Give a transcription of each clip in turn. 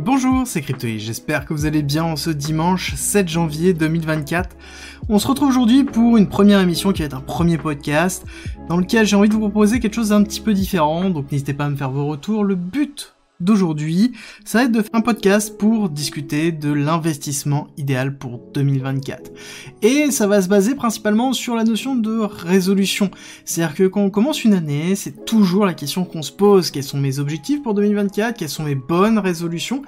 Bonjour, c'est Cryptoï, j'espère que vous allez bien en ce dimanche 7 janvier 2024. On se retrouve aujourd'hui pour une première émission qui va être un premier podcast dans lequel j'ai envie de vous proposer quelque chose d'un petit peu différent, donc n'hésitez pas à me faire vos retours. Le but d'aujourd'hui, ça va être de faire un podcast pour discuter de l'investissement idéal pour 2024. Et ça va se baser principalement sur la notion de résolution. C'est-à-dire que quand on commence une année, c'est toujours la question qu'on se pose. Quels sont mes objectifs pour 2024 Quelles sont mes bonnes résolutions?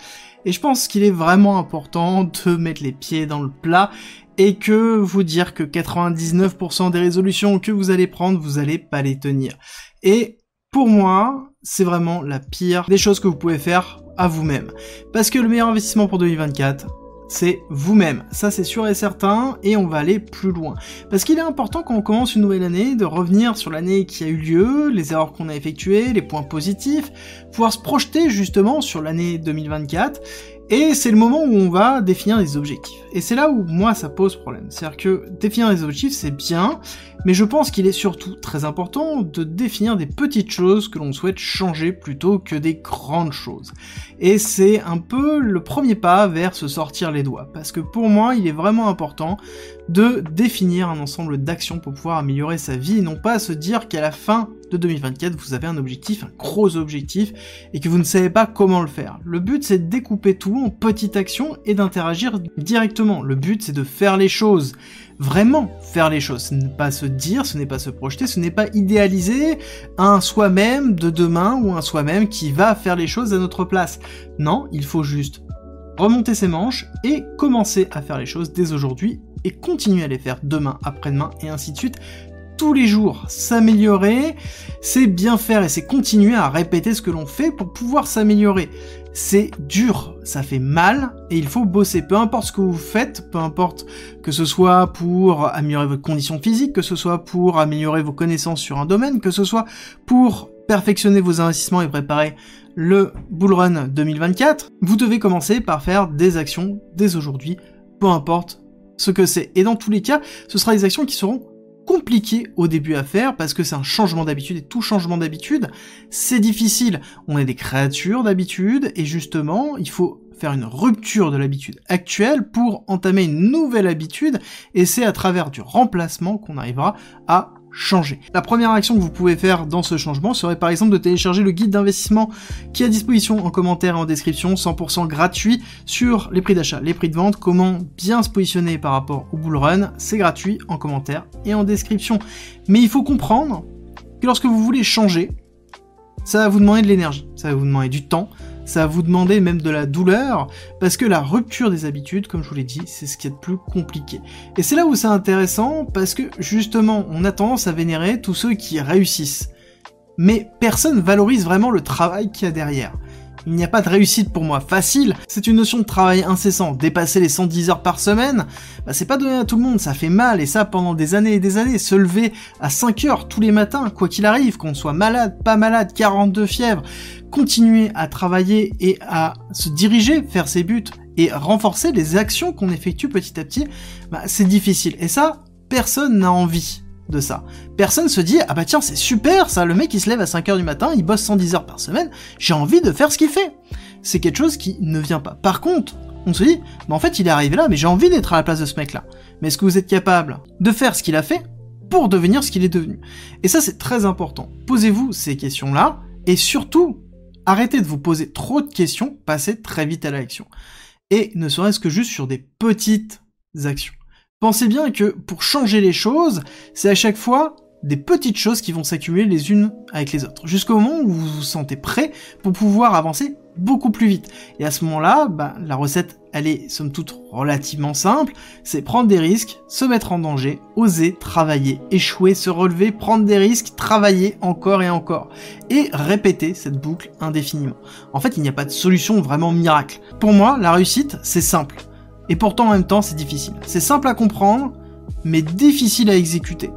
Et je pense qu'il est vraiment important de mettre les pieds dans le plat et que vous dire que 99% des résolutions que vous allez prendre, vous allez pas les tenir. Et pour moi, c'est vraiment la pire des choses que vous pouvez faire à vous-même. Parce que le meilleur investissement pour 2024, c'est vous-même. Ça, c'est sûr et certain, et on va aller plus loin. Parce qu'il est important quand on commence une nouvelle année de revenir sur l'année qui a eu lieu, les erreurs qu'on a effectuées, les points positifs, pouvoir se projeter justement sur l'année 2024, et c'est le moment où on va définir des objectifs. Et c'est là où moi ça pose problème. C'est-à-dire que définir des objectifs c'est bien, mais je pense qu'il est surtout très important de définir des petites choses que l'on souhaite changer plutôt que des grandes choses. Et c'est un peu le premier pas vers se sortir les doigts. Parce que pour moi il est vraiment important de définir un ensemble d'actions pour pouvoir améliorer sa vie et non pas se dire qu'à la fin de 2024 vous avez un objectif, un gros objectif et que vous ne savez pas comment le faire. Le but c'est de découper tout en petites actions et d'interagir directement. Le but c'est de faire les choses. Vraiment faire les choses. Ce n'est pas se dire, ce n'est pas se projeter, ce n'est pas idéaliser un soi-même de demain ou un soi-même qui va faire les choses à notre place. Non, il faut juste remonter ses manches et commencer à faire les choses dès aujourd'hui et continuer à les faire demain, après-demain et ainsi de suite. Tous les jours, s'améliorer, c'est bien faire et c'est continuer à répéter ce que l'on fait pour pouvoir s'améliorer. C'est dur, ça fait mal et il faut bosser. Peu importe ce que vous faites, peu importe que ce soit pour améliorer votre condition physique, que ce soit pour améliorer vos connaissances sur un domaine, que ce soit pour perfectionner vos investissements et préparer le Bull Run 2024, vous devez commencer par faire des actions dès aujourd'hui, peu importe ce que c'est. Et dans tous les cas, ce sera des actions qui seront compliquées au début à faire parce que c'est un changement d'habitude et tout changement d'habitude, c'est difficile. On est des créatures d'habitude et justement, il faut faire une rupture de l'habitude actuelle pour entamer une nouvelle habitude et c'est à travers du remplacement qu'on arrivera à changer. La première action que vous pouvez faire dans ce changement serait par exemple de télécharger le guide d'investissement qui est à disposition en commentaire et en description, 100% gratuit sur les prix d'achat, les prix de vente, comment bien se positionner par rapport au bull run, c'est gratuit en commentaire et en description. Mais il faut comprendre que lorsque vous voulez changer, ça va vous demander de l'énergie, ça va vous demander du temps, ça va vous demander même de la douleur, parce que la rupture des habitudes, comme je vous l'ai dit, c'est ce qui est le plus compliqué. Et c'est là où c'est intéressant, parce que justement, on a tendance à vénérer tous ceux qui réussissent. Mais personne valorise vraiment le travail qu'il y a derrière. Il n'y a pas de réussite pour moi facile, c'est une notion de travail incessant. Dépasser les 110 heures par semaine, bah c'est pas donné à tout le monde, ça fait mal, et ça pendant des années et des années. Se lever à 5 heures tous les matins, quoi qu'il arrive, qu'on soit malade, pas malade, 42 fièvres, continuer à travailler et à se diriger vers ses buts et renforcer les actions qu'on effectue petit à petit, bah c'est difficile. Et ça, personne n'a envie de ça. Personne se dit, ah bah tiens, c'est super ça, le mec il se lève à 5h du matin, il bosse 110 heures par semaine, j'ai envie de faire ce qu'il fait. C'est quelque chose qui ne vient pas. Par contre, on se dit, bah en fait il est arrivé là, mais j'ai envie d'être à la place de ce mec-là. Mais est-ce que vous êtes capable de faire ce qu'il a fait pour devenir ce qu'il est devenu? Et ça c'est très important. Posez-vous ces questions-là, et surtout, arrêtez de vous poser trop de questions, passez très vite à l'action. Et ne serait-ce que juste sur des petites actions. Pensez bien que pour changer les choses, c'est à chaque fois des petites choses qui vont s'accumuler les unes avec les autres, jusqu'au moment où vous vous sentez prêt pour pouvoir avancer beaucoup plus vite. Et à ce moment-là, bah, la recette, elle est somme toute relativement simple, c'est prendre des risques, se mettre en danger, oser, travailler, échouer, se relever, prendre des risques, travailler encore et encore, et répéter cette boucle indéfiniment. En fait, il n'y a pas de solution vraiment miracle. Pour moi, la réussite, c'est simple et pourtant en même temps c'est difficile. C'est simple à comprendre, mais difficile à exécuter.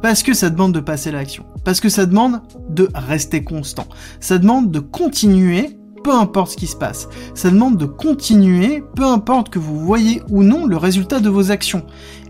Parce que ça demande de passer à l'action. Parce que ça demande de rester constant. Ça demande de continuer, peu importe ce qui se passe. Ça demande de continuer, peu importe que vous voyez ou non le résultat de vos actions.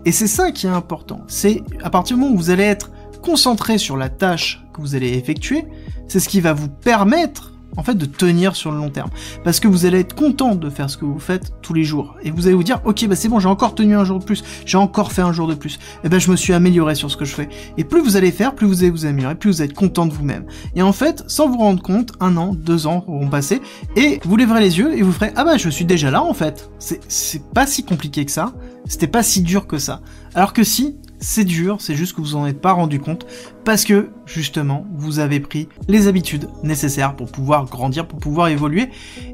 Et c'est ça qui est important. C'est à partir du moment où vous allez être concentré sur la tâche que vous allez effectuer, c'est ce qui va vous permettre en fait de tenir sur le long terme. Parce que vous allez être content de faire ce que vous faites tous les jours. Et vous allez vous dire, ok, bah c'est bon, j'ai encore tenu un jour de plus, j'ai encore fait un jour de plus. Et eh ben je me suis amélioré sur ce que je fais. Et plus vous allez faire, plus vous allez vous améliorer, plus vous êtes content de vous-même. Et en fait, sans vous rendre compte, un an, deux ans vont passer, et vous lèverez les yeux et vous ferez, ah bah je suis déjà là en fait. C'est pas si compliqué que ça, c'était pas si dur que ça. Alors que si, c'est dur, c'est juste que vous en êtes pas rendu compte parce que justement vous avez pris les habitudes nécessaires pour pouvoir grandir, pour pouvoir évoluer.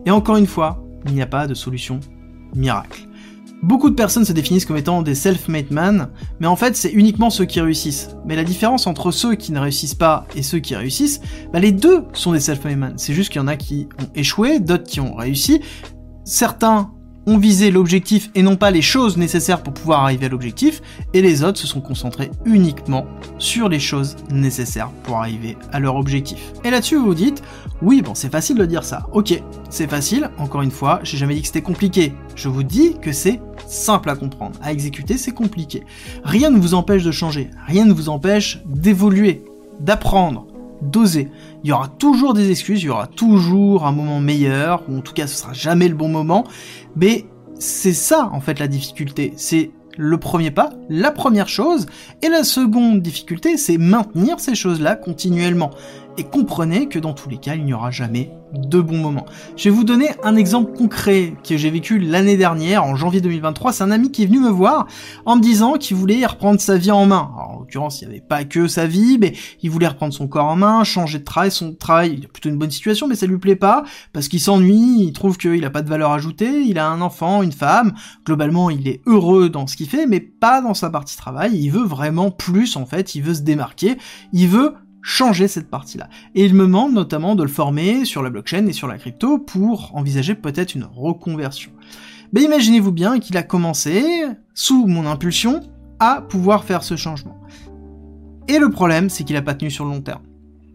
Et encore une fois, il n'y a pas de solution miracle. Beaucoup de personnes se définissent comme étant des self-made men, mais en fait c'est uniquement ceux qui réussissent. Mais la différence entre ceux qui ne réussissent pas et ceux qui réussissent, bah les deux sont des self-made men. C'est juste qu'il y en a qui ont échoué, d'autres qui ont réussi. Certains ont visé l'objectif et non pas les choses nécessaires pour pouvoir arriver à l'objectif, et les autres se sont concentrés uniquement sur les choses nécessaires pour arriver à leur objectif. Et là-dessus, vous vous dites, oui, bon, c'est facile de dire ça. Ok, c'est facile, encore une fois, j'ai jamais dit que c'était compliqué. Je vous dis que c'est simple à comprendre. À exécuter, c'est compliqué. Rien ne vous empêche de changer, rien ne vous empêche d'évoluer, d'apprendre, d'oser. Il y aura toujours des excuses, il y aura toujours un moment meilleur, ou en tout cas ce sera jamais le bon moment, mais c'est ça en fait la difficulté, c'est le premier pas, la première chose, et la seconde difficulté, c'est maintenir ces choses-là continuellement. Et comprenez que dans tous les cas, il n'y aura jamais de bons moments. Je vais vous donner un exemple concret que j'ai vécu l'année dernière, en janvier 2023. C'est un ami qui est venu me voir en me disant qu'il voulait reprendre sa vie en main. en l'occurrence, il n'y avait pas que sa vie, mais il voulait reprendre son corps en main, changer de travail. Son travail, il a plutôt une bonne situation, mais ça lui plaît pas, parce qu'il s'ennuie, il trouve qu'il n'a pas de valeur ajoutée, il a un enfant, une femme. Globalement, il est heureux dans ce qu'il fait, mais pas dans sa partie travail. Il veut vraiment plus, en fait, il veut se démarquer, il veut changer cette partie-là. Et il me demande notamment de le former sur la blockchain et sur la crypto pour envisager peut-être une reconversion. Mais ben, imaginez-vous bien qu'il a commencé, sous mon impulsion, à pouvoir faire ce changement. Et le problème, c'est qu'il n'a pas tenu sur le long terme.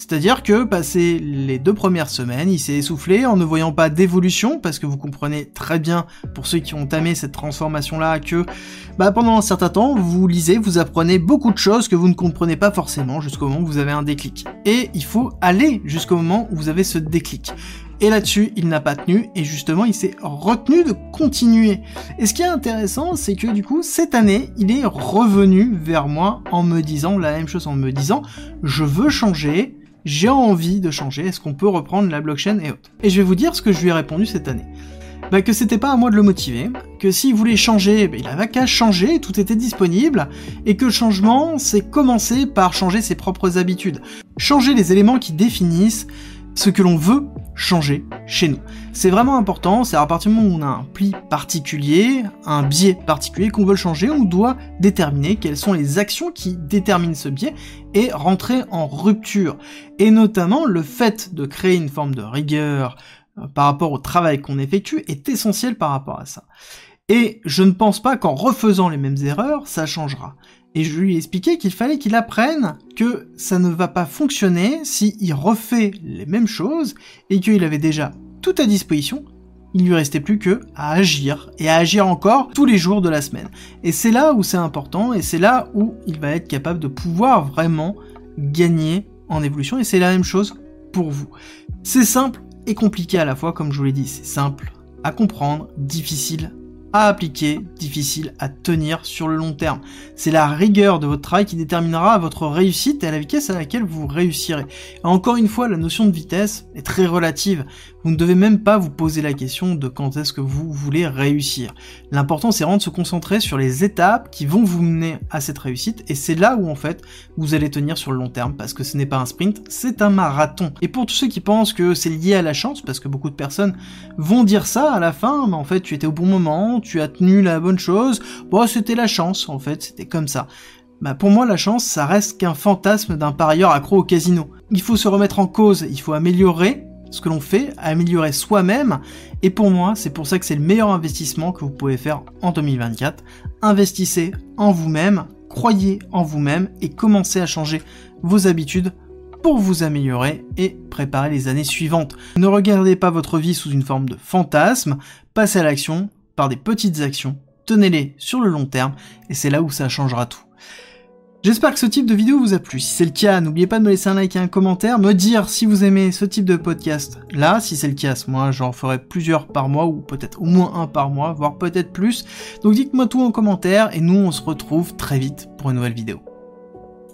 C'est-à-dire que, passé les deux premières semaines, il s'est essoufflé en ne voyant pas d'évolution, parce que vous comprenez très bien, pour ceux qui ont tamé cette transformation-là, que bah, pendant un certain temps, vous lisez, vous apprenez beaucoup de choses que vous ne comprenez pas forcément jusqu'au moment où vous avez un déclic. Et il faut aller jusqu'au moment où vous avez ce déclic. Et là-dessus, il n'a pas tenu, et justement, il s'est retenu de continuer. Et ce qui est intéressant, c'est que du coup, cette année, il est revenu vers moi en me disant la même chose, en me disant, je veux changer, j'ai envie de changer, est-ce qu'on peut reprendre la blockchain et autres Et je vais vous dire ce que je lui ai répondu cette année. Bah que c'était pas à moi de le motiver, que s'il voulait changer, bah, il avait qu'à changer, tout était disponible, et que le changement, c'est commencer par changer ses propres habitudes. Changer les éléments qui définissent ce que l'on veut changer chez nous. C'est vraiment important, c'est à partir du moment où on a un pli particulier, un biais particulier qu'on veut changer, on doit déterminer quelles sont les actions qui déterminent ce biais et rentrer en rupture. Et notamment, le fait de créer une forme de rigueur euh, par rapport au travail qu'on effectue est essentiel par rapport à ça. Et je ne pense pas qu'en refaisant les mêmes erreurs, ça changera. Et je lui ai expliqué qu'il fallait qu'il apprenne que ça ne va pas fonctionner s'il refait les mêmes choses et qu'il avait déjà tout à disposition. Il lui restait plus que à agir et à agir encore tous les jours de la semaine. Et c'est là où c'est important et c'est là où il va être capable de pouvoir vraiment gagner en évolution et c'est la même chose pour vous. C'est simple et compliqué à la fois comme je vous l'ai dit, c'est simple à comprendre, difficile appliquer, difficile à tenir sur le long terme. C'est la rigueur de votre travail qui déterminera votre réussite et la vitesse à laquelle vous réussirez. encore une fois, la notion de vitesse est très relative. Vous ne devez même pas vous poser la question de quand est-ce que vous voulez réussir. L'important c'est vraiment de se concentrer sur les étapes qui vont vous mener à cette réussite et c'est là où en fait vous allez tenir sur le long terme parce que ce n'est pas un sprint, c'est un marathon. Et pour tous ceux qui pensent que c'est lié à la chance, parce que beaucoup de personnes vont dire ça à la fin, mais en fait tu étais au bon moment, tu as tenu la bonne chose, bon c'était la chance en fait, c'était comme ça. Bah pour moi la chance ça reste qu'un fantasme d'un parieur accro au casino. Il faut se remettre en cause, il faut améliorer ce que l'on fait, améliorer soi-même. Et pour moi, c'est pour ça que c'est le meilleur investissement que vous pouvez faire en 2024. Investissez en vous-même, croyez en vous-même et commencez à changer vos habitudes pour vous améliorer et préparer les années suivantes. Ne regardez pas votre vie sous une forme de fantasme, passez à l'action par des petites actions, tenez-les sur le long terme et c'est là où ça changera tout. J'espère que ce type de vidéo vous a plu. Si c'est le cas, n'oubliez pas de me laisser un like et un commentaire, me dire si vous aimez ce type de podcast là. Si c'est le cas, moi j'en ferai plusieurs par mois ou peut-être au moins un par mois, voire peut-être plus. Donc dites-moi tout en commentaire et nous on se retrouve très vite pour une nouvelle vidéo.